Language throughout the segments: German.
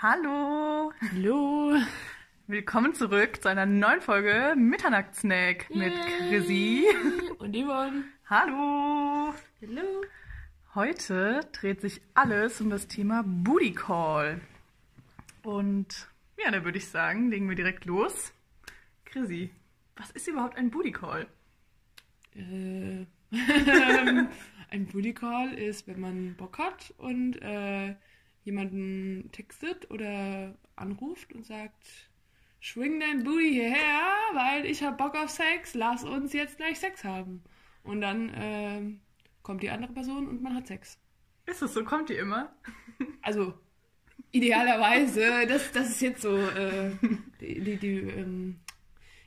Hallo! Hallo! Willkommen zurück zu einer neuen Folge Mitternachtssnack mit Chrissy und Yvonne. Hallo! Hallo! Heute dreht sich alles um das Thema Booty Call. Und ja, da würde ich sagen, legen wir direkt los. Chrissy, was ist überhaupt ein Booty Call? Äh, ein Booty Call ist, wenn man Bock hat und äh, jemanden textet oder anruft und sagt, schwing dein Booty hierher, weil ich hab Bock auf Sex, lass uns jetzt gleich Sex haben. Und dann äh, kommt die andere Person und man hat Sex. Ist das so? Kommt die immer? Also, idealerweise, das, das ist jetzt so äh, die, die, die ähm,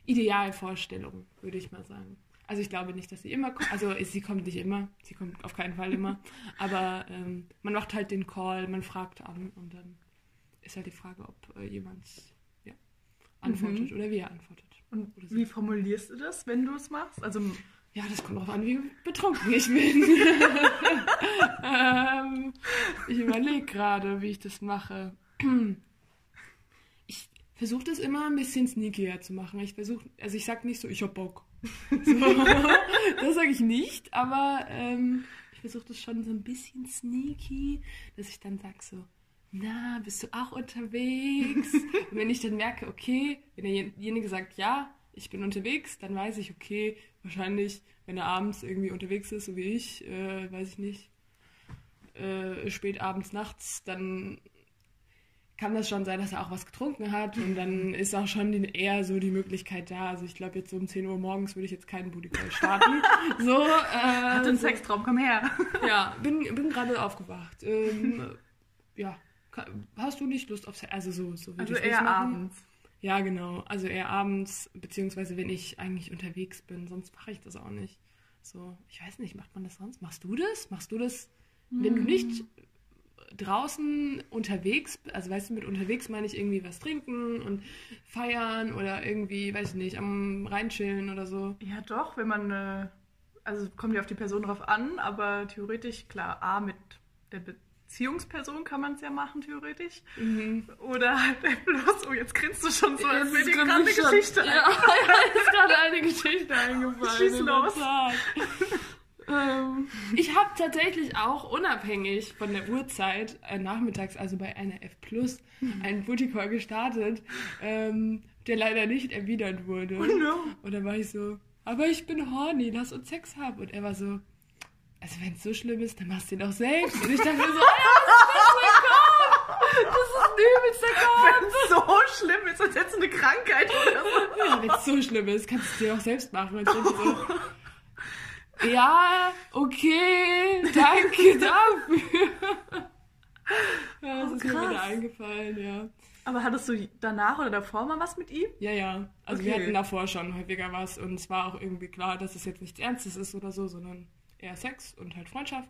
Idealvorstellung, würde ich mal sagen. Also ich glaube nicht, dass sie immer kommt. Also sie kommt nicht immer. Sie kommt auf keinen Fall immer. Aber ähm, man macht halt den Call, man fragt an und dann ist halt die Frage, ob äh, jemand ja, antwortet mhm. oder wie er antwortet. Und wie formulierst du das, wenn du es machst? Also ja, das kommt darauf an, wie betrunken ich bin. ähm, ich überlege gerade, wie ich das mache. ich versuche das immer ein bisschen sneakier zu machen. Ich versuche, also ich sage nicht so, ich hab Bock. So, das sage ich nicht, aber ähm, ich versuche das schon so ein bisschen sneaky, dass ich dann sage so, na, bist du auch unterwegs? Und wenn ich dann merke, okay, wenn derjenige sagt, ja, ich bin unterwegs, dann weiß ich, okay, wahrscheinlich, wenn er abends irgendwie unterwegs ist, so wie ich, äh, weiß ich nicht, äh, spät abends, nachts, dann kann das schon sein, dass er auch was getrunken hat und dann ist auch schon eher so die Möglichkeit da. Also ich glaube jetzt so um 10 Uhr morgens würde ich jetzt keinen Booty Call starten. so, äh, Hat einen so. Sextraum, komm her. ja, bin, bin gerade aufgewacht. Ähm, ja, hast du nicht Lust auf Sex? Also so, so Also eher abends. Ja, genau. Also eher abends, beziehungsweise wenn ich eigentlich unterwegs bin, sonst mache ich das auch nicht. So, ich weiß nicht, macht man das sonst? Machst du das? Machst du das, wenn du nicht draußen unterwegs, also weißt du, mit unterwegs meine ich irgendwie was trinken und feiern oder irgendwie, weiß ich nicht, am Reinchillen oder so. Ja, doch, wenn man, äh, also kommt ja auf die Person drauf an, aber theoretisch, klar, A, mit der Beziehungsperson kann man es ja machen, theoretisch. Mhm. Oder halt bloß, oh, jetzt grinst du schon so, als wäre dir gerade eine Geschichte ja, ist gerade eine Geschichte eingefallen. Schieß los. Ähm, ich habe tatsächlich auch unabhängig von der Uhrzeit äh, nachmittags, also bei einer F Plus, mhm. einen Booty Call gestartet, ähm, der leider nicht erwidert wurde. Oh no. Und dann war ich so, aber ich bin horny, lass uns Sex haben. Und er war so, also wenn es so schlimm ist, dann machst du ihn doch selbst. Und ich dachte mir so, ja, das ist ein übelster Kampf. Wenn es so schlimm ist, als hättest du eine Krankheit oder so. Ja, wenn es so schlimm ist, kannst du es dir auch selbst machen. Und ich so, ja, okay, danke dafür. ja, das oh, ist mir wieder eingefallen, ja. Aber hattest du danach oder davor mal was mit ihm? Ja, ja. Also okay. wir hatten davor schon häufiger was und es war auch irgendwie klar, dass es jetzt nichts Ernstes ist oder so, sondern eher Sex und halt Freundschaft.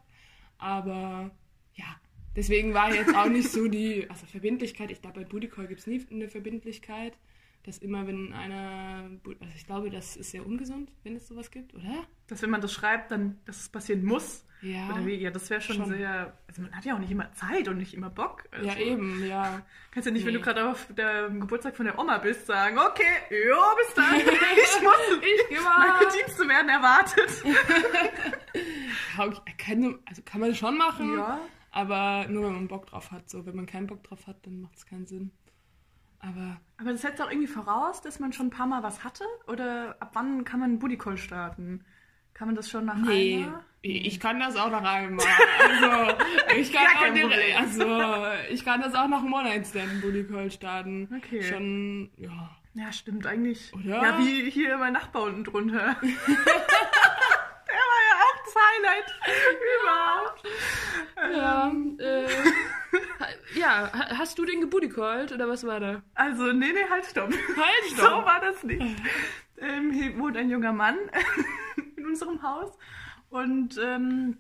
Aber ja, deswegen war jetzt auch nicht so die, also Verbindlichkeit, ich glaube bei Booty Call gibt es nie eine Verbindlichkeit dass immer, wenn einer, also ich glaube, das ist sehr ungesund, wenn es sowas gibt, oder? Dass wenn man das schreibt, dann, dass es passieren muss. Ja. Oder wie, ja, das wäre schon, schon, sehr, also man hat ja auch nicht immer Zeit und nicht immer Bock. Also, ja, eben, ja. Kannst ja nicht, nee. wenn du gerade auf dem Geburtstag von der Oma bist, sagen, okay, jo, bis dann, ich muss, ich meine Dienste werden erwartet. kann, also kann man schon machen, ja. aber nur wenn man Bock drauf hat. So, wenn man keinen Bock drauf hat, dann macht es keinen Sinn. Aber, aber das setzt auch irgendwie voraus, dass man schon ein paar Mal was hatte? Oder ab wann kann man einen Booty Call starten? Kann man das schon nach nee, einmal? Ich kann das auch nach einmal. Also, ich kann, auch den, also, ich kann das auch nach einem One-Night-Stand Booty Call starten. Okay. Schon, ja. Ja, stimmt eigentlich. Oder? Ja, wie hier mein Nachbar unten drunter. Der war ja auch das Highlight überhaupt. Ja, ähm, äh, ja, hast du den gebootycallt oder was war da? Also, nee, nee, halt, stopp. Halt, stopp. So war das nicht. ähm, hier wohnt ein junger Mann in unserem Haus und ähm,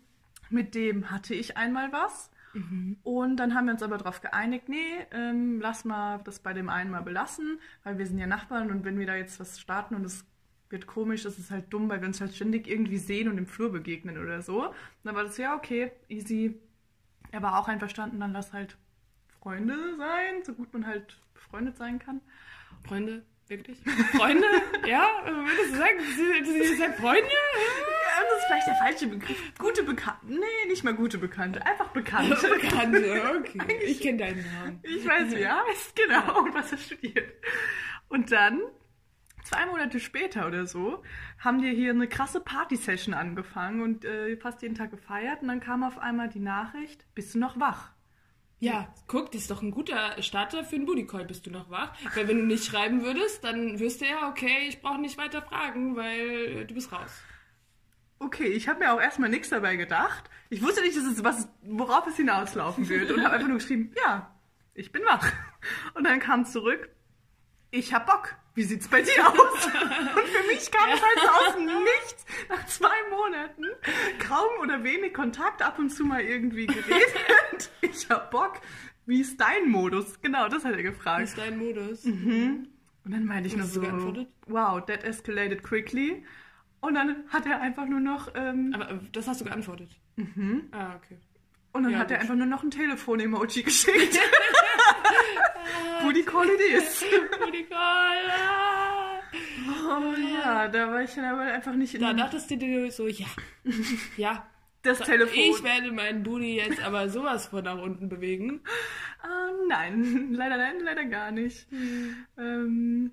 mit dem hatte ich einmal was. Mhm. Und dann haben wir uns aber darauf geeinigt, nee, ähm, lass mal das bei dem einen mal belassen, weil wir sind ja Nachbarn und wenn wir da jetzt was starten und es wird komisch, das ist halt dumm, weil wir uns halt ständig irgendwie sehen und im Flur begegnen oder so. Und dann war das ja okay, easy. Er war auch einverstanden, dann lass halt Freunde sein, so gut man halt befreundet sein kann. Freunde, wirklich? Freunde? ja? Würdest du sagen, sie, sie seid Freunde? Ja, das ist vielleicht der falsche Begriff. Gute Bekannte. Nee, nicht mal gute Bekannte. Einfach Bekannte. Bekannte, okay. Ich kenne deinen Namen. Ich weiß, wie er heißt, genau, und was er studiert. Und dann, zwei Monate später oder so, haben wir hier eine krasse Party-Session angefangen und äh, fast jeden Tag gefeiert. Und dann kam auf einmal die Nachricht, bist du noch wach? Ja, guck, das ist doch ein guter Starter für einen Booty Call. Bist du noch wach? Weil wenn du nicht schreiben würdest, dann du ja, okay, ich brauche nicht weiter fragen, weil du bist raus. Okay, ich habe mir auch erstmal nichts dabei gedacht. Ich wusste nicht, dass es was, worauf es hinauslaufen wird und habe einfach nur geschrieben, ja, ich bin wach. Und dann kam zurück, ich hab Bock. Wie sieht's bei dir aus? Und für mich kam es halt so aus dem Nichts nach zwei Monaten. Kaum oder wenig Kontakt, ab und zu mal irgendwie geredet. Ich hab Bock. Wie ist dein Modus? Genau, das hat er Wie gefragt. ist dein Modus? Und dann meinte ich nur so, wow, that escalated quickly. Und dann hat er einfach nur noch, ähm, Aber äh, das hast du geantwortet. Ah, okay. und dann Ja, hat er gut. einfach nur noch ein Telefon-Emoji geschickt. Booty Call it is. Booty Call. Oh ja, da war ich dann aber einfach nicht in Da dachtest du dir so, ja, ja. das Telefon. Ich werde meinen Booty jetzt aber sowas von nach unten bewegen. Ah, nein, leider nein, leider gar nicht. Ähm,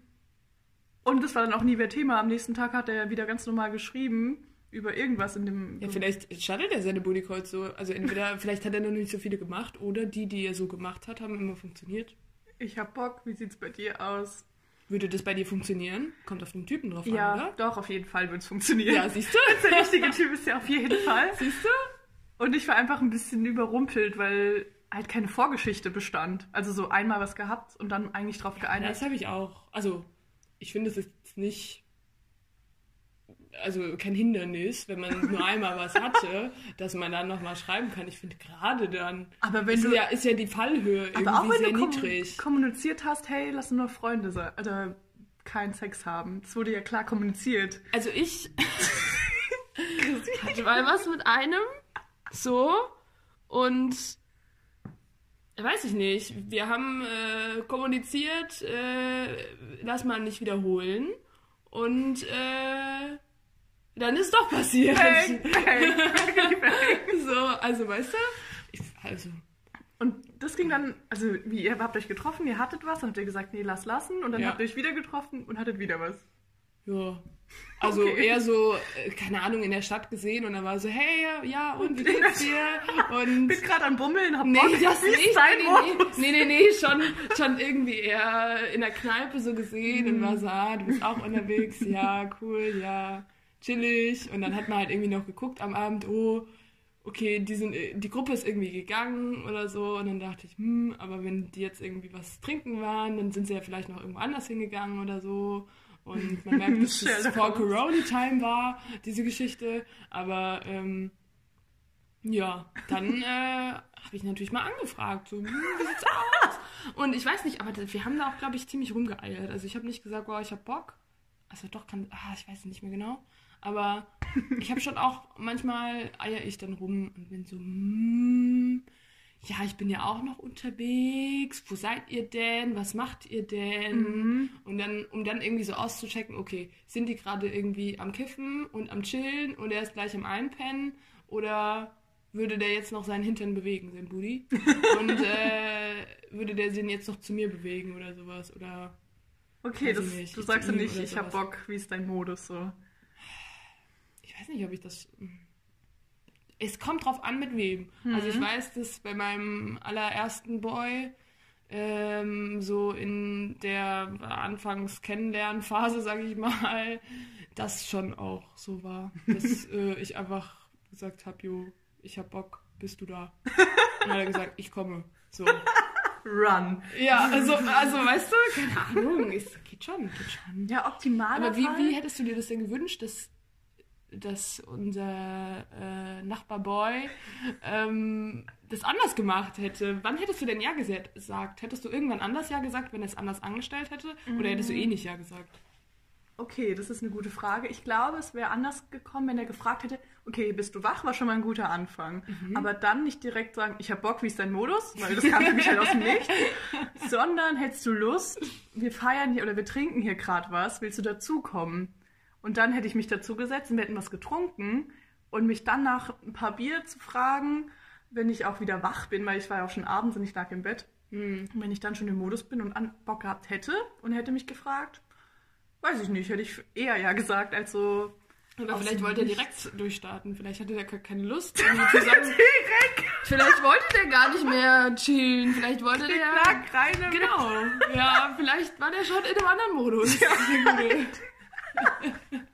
und das war dann auch nie mehr Thema. Am nächsten Tag hat er wieder ganz normal geschrieben über irgendwas in dem. Ja, vielleicht schadet er seine Booty Calls so. Also entweder, vielleicht hat er noch nicht so viele gemacht oder die, die er so gemacht hat, haben immer funktioniert. Ich hab Bock, wie sieht's bei dir aus? Würde das bei dir funktionieren? Kommt auf den Typen drauf Ja, an, oder? doch, auf jeden Fall wird's funktionieren. Ja, siehst du? Der richtige Typ ist ja auf jeden Fall. Siehst du? Und ich war einfach ein bisschen überrumpelt, weil halt keine Vorgeschichte bestand. Also so einmal was gehabt und dann eigentlich drauf geeinigt. Das habe ich auch. Also, ich finde, es ist nicht. Also kein Hindernis, wenn man nur einmal was hatte, dass man dann nochmal schreiben kann. Ich finde gerade dann Aber wenn ist, du, ja, ist ja die Fallhöhe irgendwie aber auch wenn sehr du niedrig. kommuniziert hast, hey, lass nur Freunde sein oder keinen Sex haben. Das wurde ja klar kommuniziert. Also ich hatte mal was mit einem, so, und weiß ich nicht, wir haben äh, kommuniziert, äh, lass mal nicht wiederholen, und äh, dann ist doch passiert. Bang, bang. So, also weißt du, ich, also, Und das ging dann, also wie, ihr habt euch getroffen, ihr hattet was, dann habt ihr gesagt, nee, lass lassen. Und dann Ja. habt ihr euch wieder getroffen und hattet wieder was. Ja. Also Okay. eher so, äh, keine Ahnung, in der Stadt gesehen und dann war so, hey, ja, und wie geht's dir? Und Bin gerade am Bummeln, hab Nee, Bock. das nicht. dein Nee, nee, nee, nee, nee, schon, schon irgendwie eher in der Kneipe so gesehen und Mhm. war so, ah, du bist auch unterwegs, ja, cool, ja, chillig. Und dann hat man halt irgendwie noch geguckt am Abend, oh, okay, die, sind, die Gruppe ist irgendwie gegangen oder so. Und dann dachte ich, hm, aber wenn die jetzt irgendwie was trinken waren, dann sind sie ja vielleicht noch irgendwo anders hingegangen oder so. Und man merkt, dass das Sherlock vor. Corona-Time war, diese Geschichte. Aber ähm, ja, dann äh, habe ich natürlich mal angefragt, so, hm, wie sieht's aus? Und ich weiß nicht, aber wir haben da auch, glaube ich, ziemlich rumgeeiert. Also ich habe nicht gesagt, boah, ich habe Bock. Also doch, kann, ah, ich weiß nicht mehr genau. Aber ich habe schon auch, manchmal eier ich dann rum und bin so, hm, ja, ich bin ja auch noch unterwegs. Wo seid ihr denn? Was macht ihr denn? Mhm. Und dann, um dann irgendwie so auszuchecken, okay, sind die gerade irgendwie am Kiffen und am Chillen und er ist gleich am Einpennen oder würde der jetzt noch seinen Hintern bewegen, sein Booty? Und äh, würde der den jetzt noch zu mir bewegen oder sowas? Oder Okay, das, ich nicht, du sagst ja nicht, ich hab. Bock, wie ist dein Modus so. ich weiß nicht, ob ich das. Es kommt drauf an, mit wem. Also ich weiß, dass bei meinem allerersten Boy ähm, so in der Anfangs-Kennenlernphase, sage ich mal, das schon auch so war. Dass äh, ich einfach gesagt habe, jo, ich hab Bock, bist du da? Und dann hat er gesagt, ich komme. So. Run. Ja, also, also weißt du, keine Ahnung, es geht schon, geht schon. Ja, optimal. Aber wie, wie hättest du dir das denn gewünscht, dass, dass unser äh, Nachbarboy ähm, das anders gemacht hätte? Wann hättest du denn Ja gesa- gesagt? Hättest du irgendwann anders Ja gesagt, wenn er es anders angestellt hätte? Oder hättest du eh nicht Ja gesagt? Okay, das ist eine gute Frage. Ich glaube, es wäre anders gekommen, wenn er gefragt hätte, okay, bist du wach? War schon mal ein guter Anfang. Mhm. Aber dann nicht direkt sagen, ich hab Bock, wie ist dein Modus? Weil das kam für mich halt aus dem Nichts. Sondern hättest du Lust, wir feiern hier oder wir trinken hier gerade was, willst du dazukommen? Und dann hätte ich mich dazu gesetzt und wir hätten was getrunken und mich dann nach ein paar Bier zu fragen, wenn ich auch wieder wach bin, weil ich war ja auch schon abends und ich lag im Bett. Hm. Und wenn ich dann schon im Modus bin und an Bock gehabt hätte und hätte mich gefragt, weiß ich nicht, hätte ich eher ja gesagt, als so. Oder vielleicht wollte er direkt durchstarten. Vielleicht hatte er ke- keine Lust. zusammen. vielleicht wollte der gar nicht mehr chillen. Vielleicht wollte der. Knack, rein Genau. Ja, vielleicht war der schon in einem anderen Modus. Ja.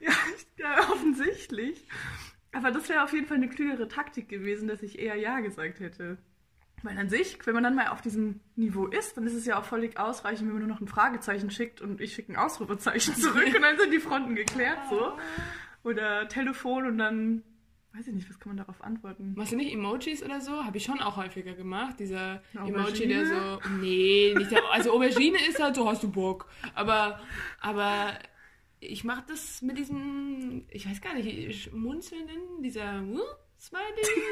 Ja, ich- ja, offensichtlich. Aber das wäre auf jeden Fall eine klügere Taktik gewesen, dass ich eher Ja gesagt hätte. Weil an sich, wenn man dann mal auf diesem Niveau ist, dann ist es ja auch völlig ausreichend, wenn man nur noch ein Fragezeichen schickt und ich schicke ein Ausrufezeichen zurück und dann sind die Fronten geklärt so. Oder Telefon und dann, weiß ich nicht, was kann man darauf antworten? Machst du nicht Emojis oder so? Habe ich schon auch häufiger gemacht. Dieser Emoji, der so. Nee, nicht der, also Aubergine ist halt so, hast du Bock. Aber, aber ich mache das mit diesem, ich weiß gar nicht, munzelnden, dieser uh, Smiley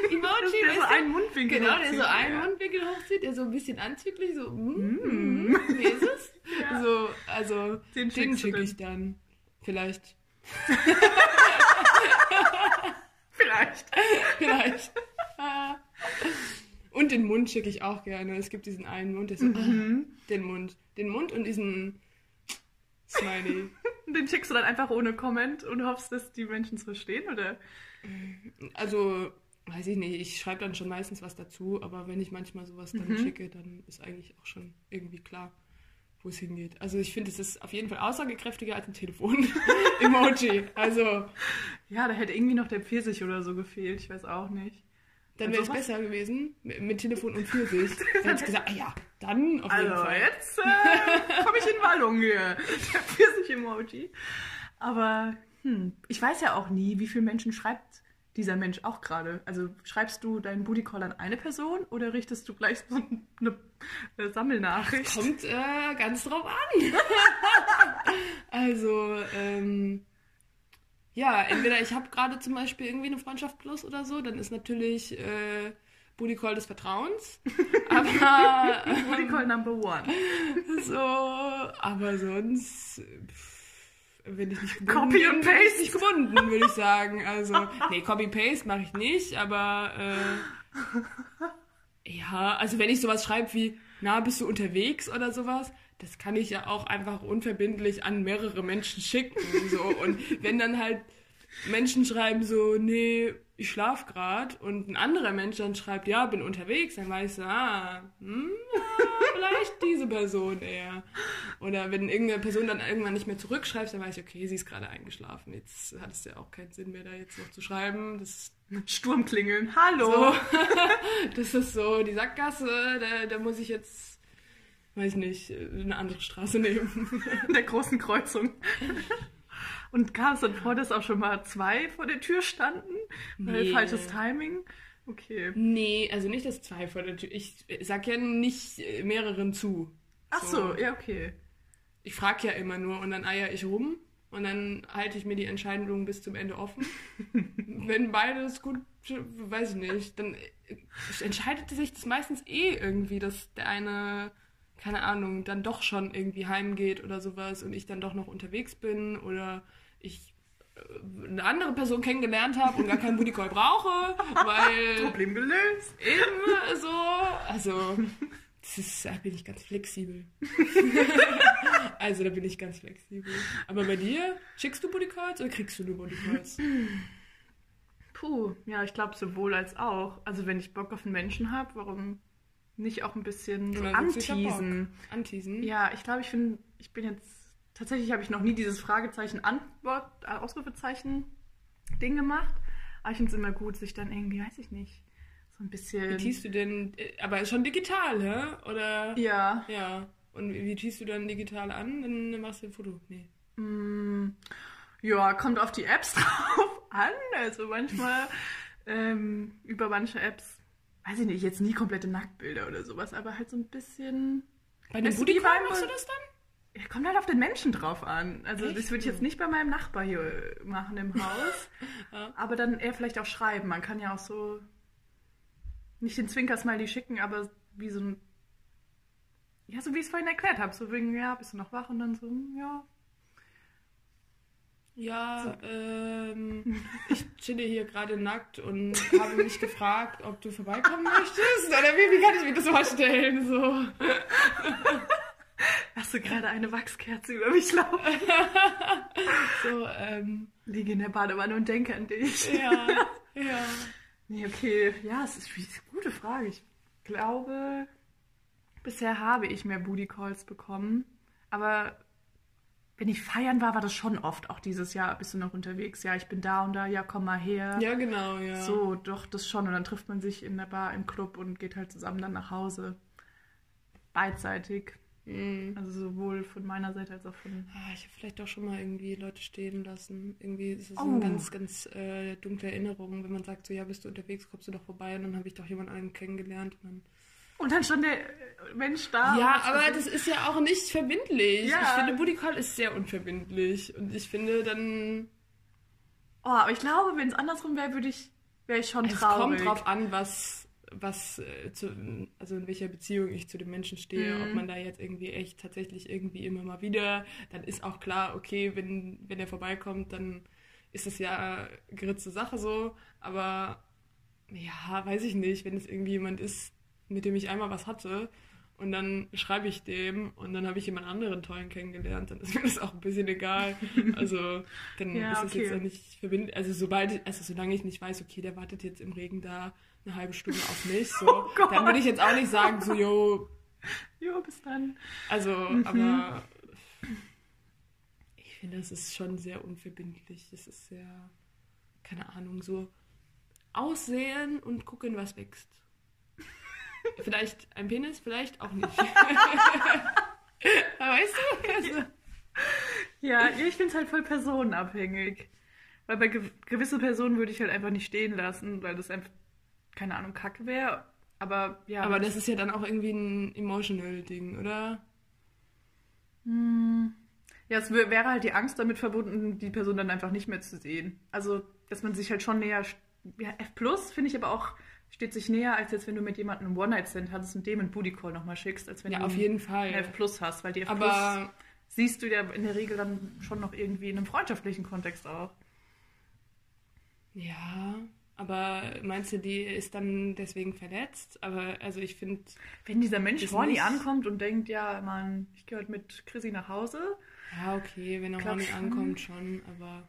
Emoji. Der so einen Mundwinkel Genau, der so einen ja. Mundwinkel hochzieht, der so ein bisschen anzüglich, so, mm, wie ist es? Ja. So, also, Den den, schicke ich dann. Vielleicht. Vielleicht. Vielleicht. Und den Mund schicke ich auch gerne. Es gibt diesen einen Mund, der so, Mhm. ah, den Mund. Den Mund und diesen Smiley. Den schickst du dann einfach ohne Comment und hoffst, dass die Menschen es verstehen, oder? Also, weiß ich nicht, ich schreibe dann schon meistens was dazu, aber wenn ich manchmal sowas dann Mhm. schicke, dann ist eigentlich auch schon irgendwie klar, wo es hingeht. Also ich finde, es ist auf jeden Fall aussagekräftiger als ein Telefon-Emoji. Also, Ja, da hätte irgendwie noch der Pfirsich oder so gefehlt, ich weiß auch nicht. dann wäre es besser gewesen mit, mit Telefon und Pfirsich. Dann hätte ich gesagt, ah ja, dann auf jeden Also, Fall. jetzt äh, komme ich in Wallung hier. Der Pfirsich-Emoji. Aber hm, ich weiß ja auch nie, wie viele Menschen schreibt dieser Mensch auch gerade. Also schreibst du deinen Booty Call an eine Person oder richtest du gleich so eine äh, Sammelnachricht? Kommt äh, ganz drauf an. also, ähm, ja, entweder ich habe gerade zum Beispiel irgendwie eine Freundschaft plus oder so, dann ist natürlich äh, Booty Call des Vertrauens. Aber Booty Call Number One. so, aber sonst pff, bin ich nicht gebunden. Copy and bin ich paste. nicht gebunden, würde ich sagen. Also, nee, Copy Paste mache ich nicht, aber äh, ja, also wenn ich sowas schreibe wie, na, bist du unterwegs oder sowas, das kann ich ja auch einfach unverbindlich an mehrere Menschen schicken. So. Und wenn dann halt Menschen schreiben so, nee, ich schlaf grad und ein anderer Mensch dann schreibt, ja, bin unterwegs, dann weiß ich, ah, hm, vielleicht diese Person eher. Oder wenn irgendeine Person dann irgendwann nicht mehr zurückschreibt, dann weiß ich, okay, sie ist gerade eingeschlafen. Jetzt hat es ja auch keinen Sinn mehr, da jetzt noch zu schreiben. Das Sturmklingeln. Hallo. so, das ist so die Sackgasse, da, da muss ich jetzt, weiß nicht, eine andere Straße nehmen. In der großen Kreuzung. Und kam es dann vor, dass auch schon mal zwei vor der Tür standen? Weil Nee. falsches Timing? Okay. Nee, also nicht das zwei vor der Tür. Ich sag ja nicht äh, mehreren zu. Ach so, ja, okay. Ich frag ja immer nur und dann eier ich rum und dann halte ich mir die Entscheidung bis zum Ende offen. Wenn beides gut, weiß ich nicht, dann äh, entscheidet sich das meistens eh irgendwie, dass der eine, keine Ahnung, dann doch schon irgendwie heimgeht oder sowas und ich dann doch noch unterwegs bin oder ich äh, eine andere Person kennengelernt habe und gar keinen Booty Call brauche, weil Problem gelöst. Eben so. Also, das ist, da bin ich ganz flexibel. also, da bin ich ganz flexibel. Aber bei dir, schickst du Bodycalls oder kriegst du nur Bodycalls? Puh, ja, ich glaube sowohl als auch. Also wenn ich Bock auf einen Menschen habe, warum nicht auch ein bisschen so anteasen? Anteasen? Ja, ich glaube, ich bin, ich bin jetzt, tatsächlich habe ich noch nie dieses Fragezeichen, Antwort, äh, Ausrufezeichen Ding gemacht. Aber ich finde es immer gut, sich dann irgendwie, weiß ich nicht, so ein Wie bisschen... teast du denn, äh, aber schon digital, hä? Oder? Ja, Ja. Und wie wie teast du dann digital an? Dann machst du ein Foto. Nee. Mm, ja, kommt auf die Apps drauf an. Also manchmal ähm, über manche Apps, weiß ich nicht, jetzt nie komplette Nacktbilder oder sowas, aber halt so ein bisschen. Bei wie Bodycall beim- machst du das dann? Kommt halt auf den Menschen drauf an. Also Echt? das würde ich jetzt nicht bei meinem Nachbar hier machen im Haus. Ja. Aber dann eher vielleicht auch schreiben. Man kann ja auch so nicht den Zwinkersmiley schicken, aber wie so ein ja, so wie ich es vorhin erklärt habe. So wegen, ja, bist du noch wach? Und dann so, hm, ja. Ja, ähm, ich chille hier gerade nackt und habe mich gefragt, ob du vorbeikommen möchtest. Oder wie, wie kann ich mir das vorstellen? So. Hast du gerade eine Wachskerze über mich laufen? So, ähm, Liege in der Badewanne und denke an dich. ja, ja. Nee, okay. Ja, es ist, es ist eine gute Frage. Ich glaube, bisher habe ich mehr Booty Calls bekommen. Aber wenn ich feiern war, war das schon oft. Auch dieses Jahr bist du noch unterwegs. Ja, ich bin da und da. Ja, komm mal her. Ja, genau, ja. So, doch, das schon. Und dann trifft man sich in der Bar, im Club und geht halt zusammen dann nach Hause. Beidseitig. Mhm. Also sowohl von meiner Seite als auch von. Ah, ich habe vielleicht auch schon mal irgendwie Leute stehen lassen. Irgendwie ist es Oh. eine ganz, ganz äh, dunkle Erinnerung, wenn man sagt, so ja, bist du unterwegs, kommst du doch vorbei und dann habe ich doch jemanden kennengelernt. Und dann Und dann stand der äh, Mensch da. ja, aber das ist ja auch nicht verbindlich. Ja. Ich finde, Booty Call ist sehr unverbindlich. Und ich finde dann, Oh, aber ich glaube, wenn es andersrum wäre, würde ich, wäre ich schon es traurig. kommt drauf an, was, was äh, zu, also in welcher Beziehung ich zu dem Menschen stehe. Mhm. Ob man da jetzt irgendwie echt tatsächlich irgendwie immer mal wieder, dann ist auch klar, okay, wenn, wenn er vorbeikommt, dann ist das ja geritzte Sache so. Aber ja, weiß ich nicht, wenn es irgendwie jemand ist, mit dem ich einmal was hatte. Und dann schreibe ich dem und dann habe ich jemand anderen tollen kennengelernt, dann ist mir das auch ein bisschen egal. Also dann Ja, ist es okay. jetzt auch nicht verbindlich. Also sobald, also solange ich nicht weiß, okay, der wartet jetzt im Regen da eine halbe Stunde auf mich, so, Oh dann würde ich jetzt auch nicht sagen, so, yo, Jo, bis dann. also, Mhm. aber ich finde, das ist schon sehr unverbindlich. Es ist sehr, keine Ahnung, so aussehen und gucken, was wächst. Vielleicht ein Penis, vielleicht auch nicht. Weißt du? Also, Ja, ich finde es halt voll personenabhängig. Weil bei gew gewisse Personen würde ich halt einfach nicht stehen lassen, weil das einfach, keine Ahnung, kacke wäre. Aber ja. aber das ist ja dann auch irgendwie ein emotional Ding, oder? Hm. Ja, es wär- wäre halt die Angst damit verbunden, die Person dann einfach nicht mehr zu sehen. Also, dass man sich halt schon näher. Ja, F Plus finde ich aber auch, steht sich näher, als jetzt, wenn du mit jemandem einen One-Night-Stand hattest und dem einen Booty Call nochmal schickst, als wenn Ja, du auf jeden Fall. einen F Plus hast, weil die F Plus Aber siehst du ja in der Regel dann schon noch irgendwie in einem freundschaftlichen Kontext auch. ja, aber meinst du, die ist dann deswegen verletzt? Aber also ich finde, Wenn dieser Mensch horny ankommt und denkt, ja, Mann, ich gehe heute mit Chrissy nach Hause, ja, okay, wenn er horny ankommt, schon, aber.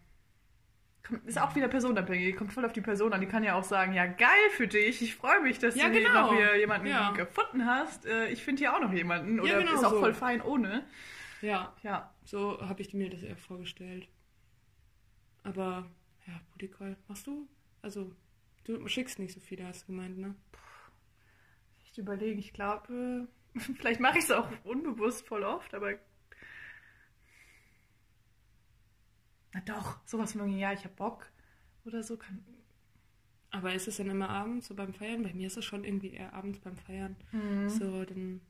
Ist auch wieder personenabhängig, kommt voll auf die Person an. Die kann ja auch sagen, ja, geil für dich, ich freue mich, dass Ja, du hier genau. noch hier jemanden Ja. gefunden hast. Äh, Ich finde hier auch noch jemanden. Oder genau ist auch so. voll fein ohne. Ja, Ja, so habe ich mir das eher vorgestellt. Aber, ja, Booty Call, machst du? Also, du schickst nicht so viele, hast du gemeint, ne? ich überlege, ich glaube, vielleicht mache ich es auch unbewusst voll oft, aber. Na doch, sowas von, ja, ich hab Bock oder so kann. Aber ist es dann immer abends, so beim Feiern? Bei mir ist es schon irgendwie eher abends beim Feiern. Mhm. So, dann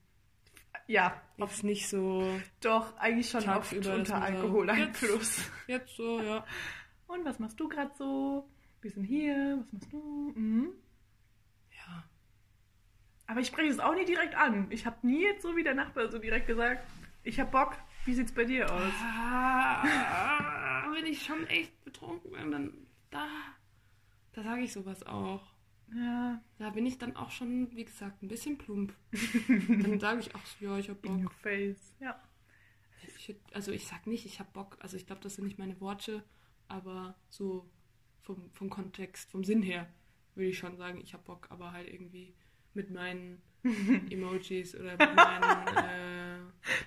Ja, jetzt nicht so, doch, eigentlich schon oft dass unter Alkoholeinfluss. jetzt so, ja. Und was machst du gerade so? Wir sind hier, was machst du? Mhm. Ja. Aber ich spreche es auch nie direkt an. Ich habe nie jetzt so wie der Nachbar so direkt gesagt, ich habe Bock, wie sieht's bei dir aus? Ah, wenn ich schon echt betrunken bin, dann da, da sage ich sowas auch. Ja, Da bin ich dann auch schon, wie gesagt, ein bisschen plump. dann sage ich auch so, ja, ich hab in your Bock. face. Ja. Ich, also ich sag nicht, ich hab Bock. Also ich glaube, das sind nicht meine Worte, aber so vom, vom Kontext, vom Sinn her würde ich schon sagen, ich hab Bock, aber halt irgendwie mit meinen Emojis oder mit meinen... Äh,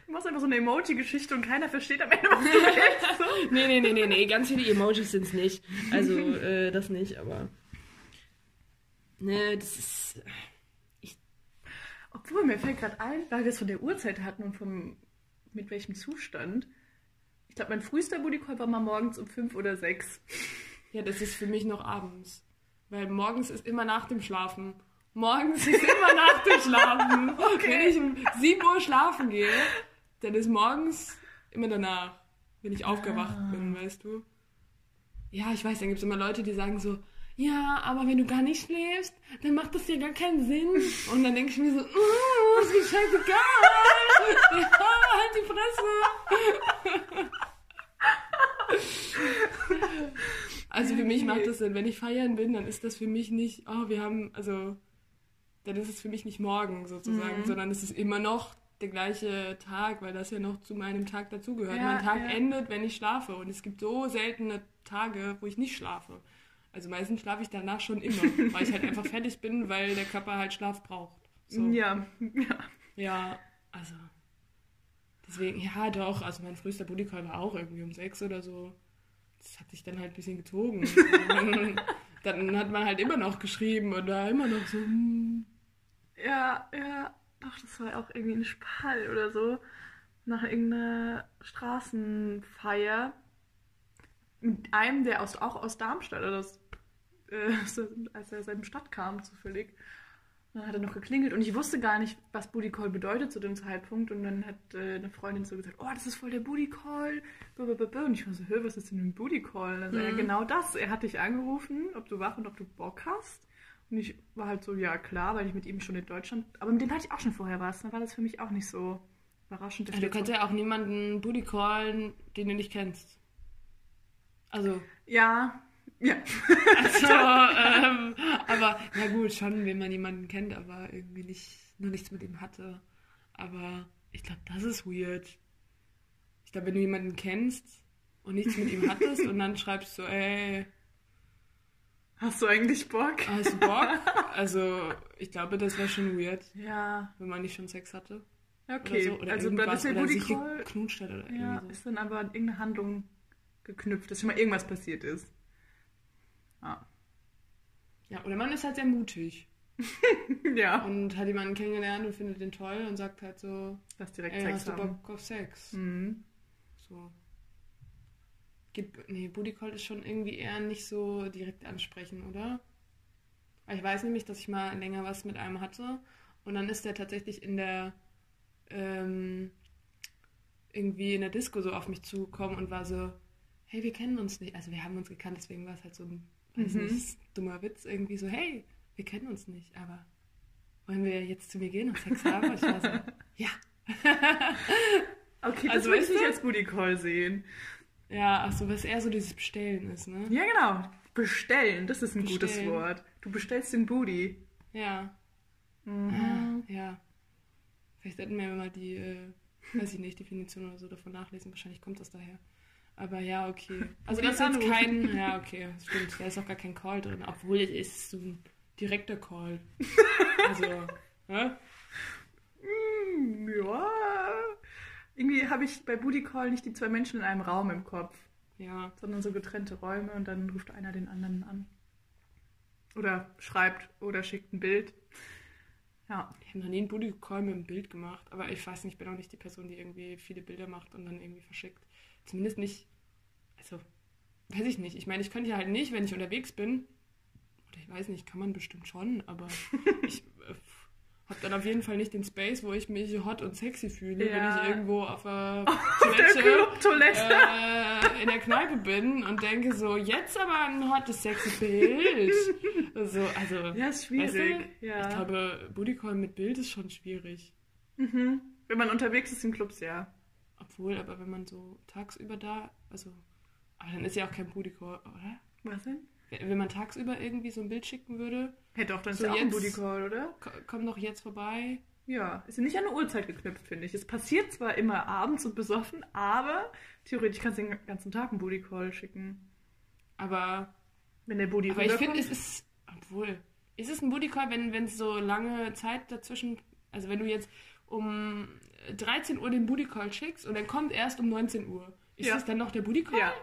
Du machst einfach so eine Emoji-Geschichte und keiner versteht am Ende, was du willst. So. Nee, nee, nee, nee, nee, ganz viele Emojis sind es nicht. Also, äh, das nicht, aber. Ne, das ist. Obwohl, mir fällt gerade ein, weil wir es von der Uhrzeit hatten und vom mit welchem Zustand. Ich glaube, mein frühester Booty war mal morgens um fünf oder sechs. Ja, das ist für mich noch abends. Weil morgens ist immer nach dem Schlafen. Morgens ist immer nach dem Schlafen. Wenn ich um 7 Uhr schlafen gehe, dann ist morgens immer danach, wenn ich aufgewacht Ah. bin, weißt du. Ja, ich weiß, dann gibt es immer Leute, die sagen so, ja, aber wenn du gar nicht schläfst, dann macht das ja gar keinen Sinn. Und dann denke ich mir so, oh, ist mir scheißegal. ja, halt die Fresse. Also für mich macht das Sinn, wenn ich feiern bin, dann ist das für mich nicht, oh, wir haben, also, dann ist es für mich nicht morgen sozusagen, Mhm. sondern es ist immer noch der gleiche Tag, weil das ja noch zu meinem Tag dazugehört. Ja, mein Tag ja. endet, wenn ich schlafe und es gibt so seltene Tage, wo ich nicht schlafe. Also meistens schlafe ich danach schon immer, weil ich halt einfach fertig bin, weil der Körper halt Schlaf braucht. So. Ja, ja. Ja, also. Deswegen, ja, doch. Also mein frühester Bodycall war auch irgendwie um sechs oder so. Das hat sich dann halt ein bisschen gezogen. Dann, hat man halt immer noch geschrieben und da immer noch so. hm. Ja, ja. Doch, das war auch irgendwie ein Spall oder so. Nach irgendeiner Straßenfeier. Mit einem, der aus, auch aus Darmstadt oder aus, äh, als er aus seiner Stadt kam, zufällig. Und dann hat er noch geklingelt und ich wusste gar nicht, was Booty Call bedeutet zu dem Zeitpunkt. Und dann hat äh, eine Freundin so gesagt, oh, das ist voll der Booty Call. Und ich war so, hör, was ist denn ein Booty Call? Und dann sagt er, Mhm. genau das. Er hat dich angerufen, ob du wach und ob du Bock hast. Und ich war halt so, ja klar, weil ich mit ihm schon in Deutschland, aber mit dem hatte ich auch schon vorher was. Dann war das für mich auch nicht so überraschend. Also, du kannst ja auch niemanden Bodycallen, den du nicht kennst. Also, ja, ja. also ähm, aber na gut, schon, wenn man jemanden kennt, aber irgendwie nicht, nur nichts mit ihm hatte. Aber ich glaube, das ist weird. Ich glaube, wenn du jemanden kennst und nichts mit ihm hattest und dann schreibst du, ey, Hast du eigentlich Bock? hast du Bock? Also, ich glaube, das wäre schon weird, Ja, wenn man nicht schon Sex hatte. okay. Oder so. Oder also dann ist oder Booty Call, geknutscht hat oder ja, so. ist dann aber an irgendeine Handlung geknüpft, dass schon mal irgendwas passiert ist. Ah. Ja, oder man ist halt sehr mutig Ja. und hat jemanden kennengelernt und findet den toll und sagt halt so, Lass direkt ey, Sex hast du. Bock auf Sex? Mhm. So. Gibt, nee, Booty Call ist schon irgendwie eher nicht so direkt ansprechen, oder? Weil Ich weiß nämlich, dass ich mal länger was mit einem hatte und dann ist der tatsächlich in der ähm, irgendwie in der Disco so auf mich zugekommen und war so, hey, wir kennen uns nicht. Also wir haben uns gekannt, deswegen war es halt so ein, weiß Mhm. nicht, dummer Witz irgendwie so, hey, wir kennen uns nicht, aber wollen wir jetzt zu mir gehen und Sex haben? Und ich war so, ja. Okay, das Also, würde ich nicht als Booty Call sehen. Ja, ach so, was eher so dieses Bestellen ist, ne? Ja, genau. Bestellen, das ist ein gutes Bestellen. Wort. Du bestellst den Booty. Ja. Mhm. Ja. Vielleicht sollten wir mal die, äh, weiß ich nicht, Definition oder so davon nachlesen. Wahrscheinlich kommt das daher. Aber ja, okay. Also das ist jetzt kein, ja, okay, stimmt. Da ist auch gar kein Call drin. Obwohl es ist so ein direkter Call. Also, hä? Hm, Ja. Irgendwie habe ich bei Booty Call nicht die zwei Menschen in einem Raum im Kopf, Ja. sondern so getrennte Räume und dann ruft einer den anderen an. Oder schreibt oder schickt ein Bild. Ja. Ich habe noch nie einen Booty Call mit einem Bild gemacht, aber ich weiß nicht, ich bin auch nicht die Person, die irgendwie viele Bilder macht und dann irgendwie verschickt. Zumindest nicht, also, weiß ich nicht. Ich meine, ich könnte ja halt nicht, wenn ich unterwegs bin, oder ich weiß nicht, kann man bestimmt schon, aber ich habe dann auf jeden Fall nicht den Space, wo ich mich hot und sexy fühle, Ja. wenn ich irgendwo auf der der Toilette Clubtoilette. äh, in der Kneipe bin und denke so, jetzt aber ein hottes, sexy Bild. So, also, Ja, ist weißt schwierig. du, ja. ich glaube, Bodycall mit Bild ist schon schwierig. Mhm. Wenn man unterwegs ist in Clubs, ja. Obwohl, aber wenn man so tagsüber da, also, aber dann ist ja auch kein Bodycall, oder? Was denn? Wenn man tagsüber irgendwie so ein Bild schicken würde, Hey, doch, dann ist So ja auch ein Booty Call, oder? ko- komm doch jetzt vorbei. Ja, ist ja nicht an eine Uhrzeit geknüpft, finde ich. Es passiert zwar immer abends und besoffen, aber theoretisch kannst du den ganzen Tag einen Booty Call schicken. Aber, Wenn der Booty aber ich finde, es ist, obwohl, ist es ein Bodycall, wenn wenn es so lange Zeit dazwischen, also wenn du jetzt um 13 Uhr den Bodycall schickst und dann kommt erst um 19 Uhr, ist Ja. das dann noch der Bodycall? Ja.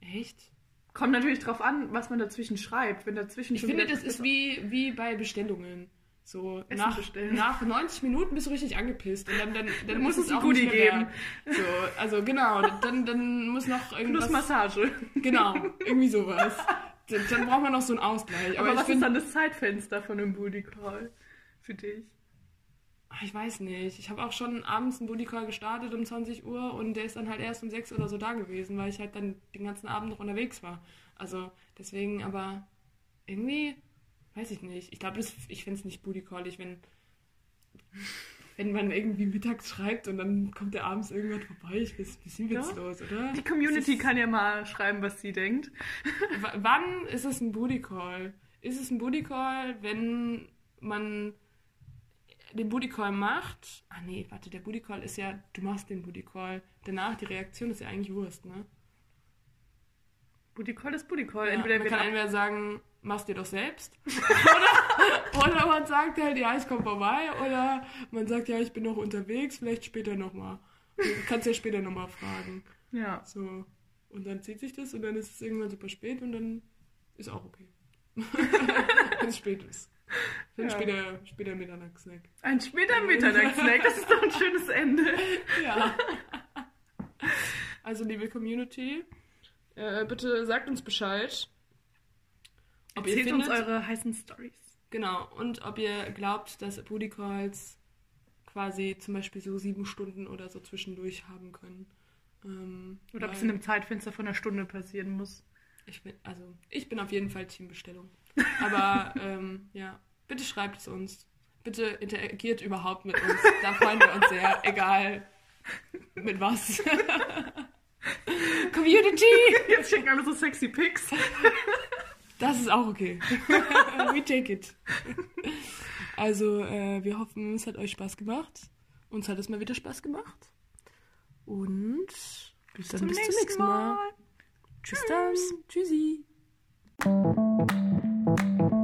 Echt? Kommt natürlich drauf an, was man dazwischen schreibt. Wenn dazwischen Ich finde, das ist wie, wie bei Bestellungen. So, Essen nach, bestellen. nach 90 Minuten bist du richtig angepisst und dann, dann, dann, Dann muss ist es auch Goodie nicht mehr geben. So, also genau, dann, dann muss noch irgendwas... Plus Massage. Genau, irgendwie sowas. Dann, dann braucht man noch so einen Ausgleich. Aber, Aber, ich was ist finde, dann das Zeitfenster von einem Booty Call für dich? Ich weiß nicht. Ich habe auch schon abends einen Bodycall gestartet um 20 Uhr und der ist dann halt erst um 6 oder so da gewesen, weil ich halt dann den ganzen Abend noch unterwegs war. Also deswegen, aber irgendwie, weiß ich nicht. Ich glaube, ich finde es nicht bodycallig, wenn, wenn man irgendwie mittags schreibt und dann kommt der abends irgendwann vorbei. Ich weiß, ein bisschen Ja. witzlos, oder? Die Community Ist kann ja mal schreiben, was sie denkt. Wann ist es ein Booty Call? Ist es ein Booty Call, wenn man den Booty Call macht? Ah nee, warte, der Booty Call ist ja, du machst den Booty Call. Danach, die Reaktion ist ja eigentlich Wurst, ne? Booty Call ist Booty Call. Ja, Entweder man kann entweder sagen, machst dir doch selbst. oder, oder man sagt halt, ja, ich komme vorbei. Oder man sagt, ja, ich bin noch unterwegs, vielleicht später nochmal. Du kannst ja später nochmal fragen. ja. So. Und dann zieht sich das und dann ist es irgendwann super spät und dann ist auch okay. Wenn es spät ist. Einen Ja. später, später Mitternachtssnack. Ein später Mitternachtssnack, das ist doch ein schönes Ende. Ja. Also, liebe Community, äh, bitte sagt uns Bescheid. Ob Erzählt uns findet, eure heißen Stories. genau, und ob ihr glaubt, dass Booty Calls quasi zum Beispiel so sieben Stunden oder so zwischendurch haben können. Ähm, Oder ob es in einem Zeitfenster von einer Stunde passieren muss. Ich bin, also, ich bin auf jeden Fall Teambestellung. Aber ähm, ja, bitte schreibt es uns. Bitte interagiert überhaupt mit uns. Da freuen wir uns sehr. Egal mit was. Community! Jetzt schicken alle so sexy Pics. Das ist auch okay. We take it. Also, äh, wir hoffen, es hat euch Spaß gemacht. Uns hat es mal wieder Spaß gemacht. Und bis dann zum bis zum nächsten nächsten Mal. Mal. Tschüss dann. Tschüssi. Thank you.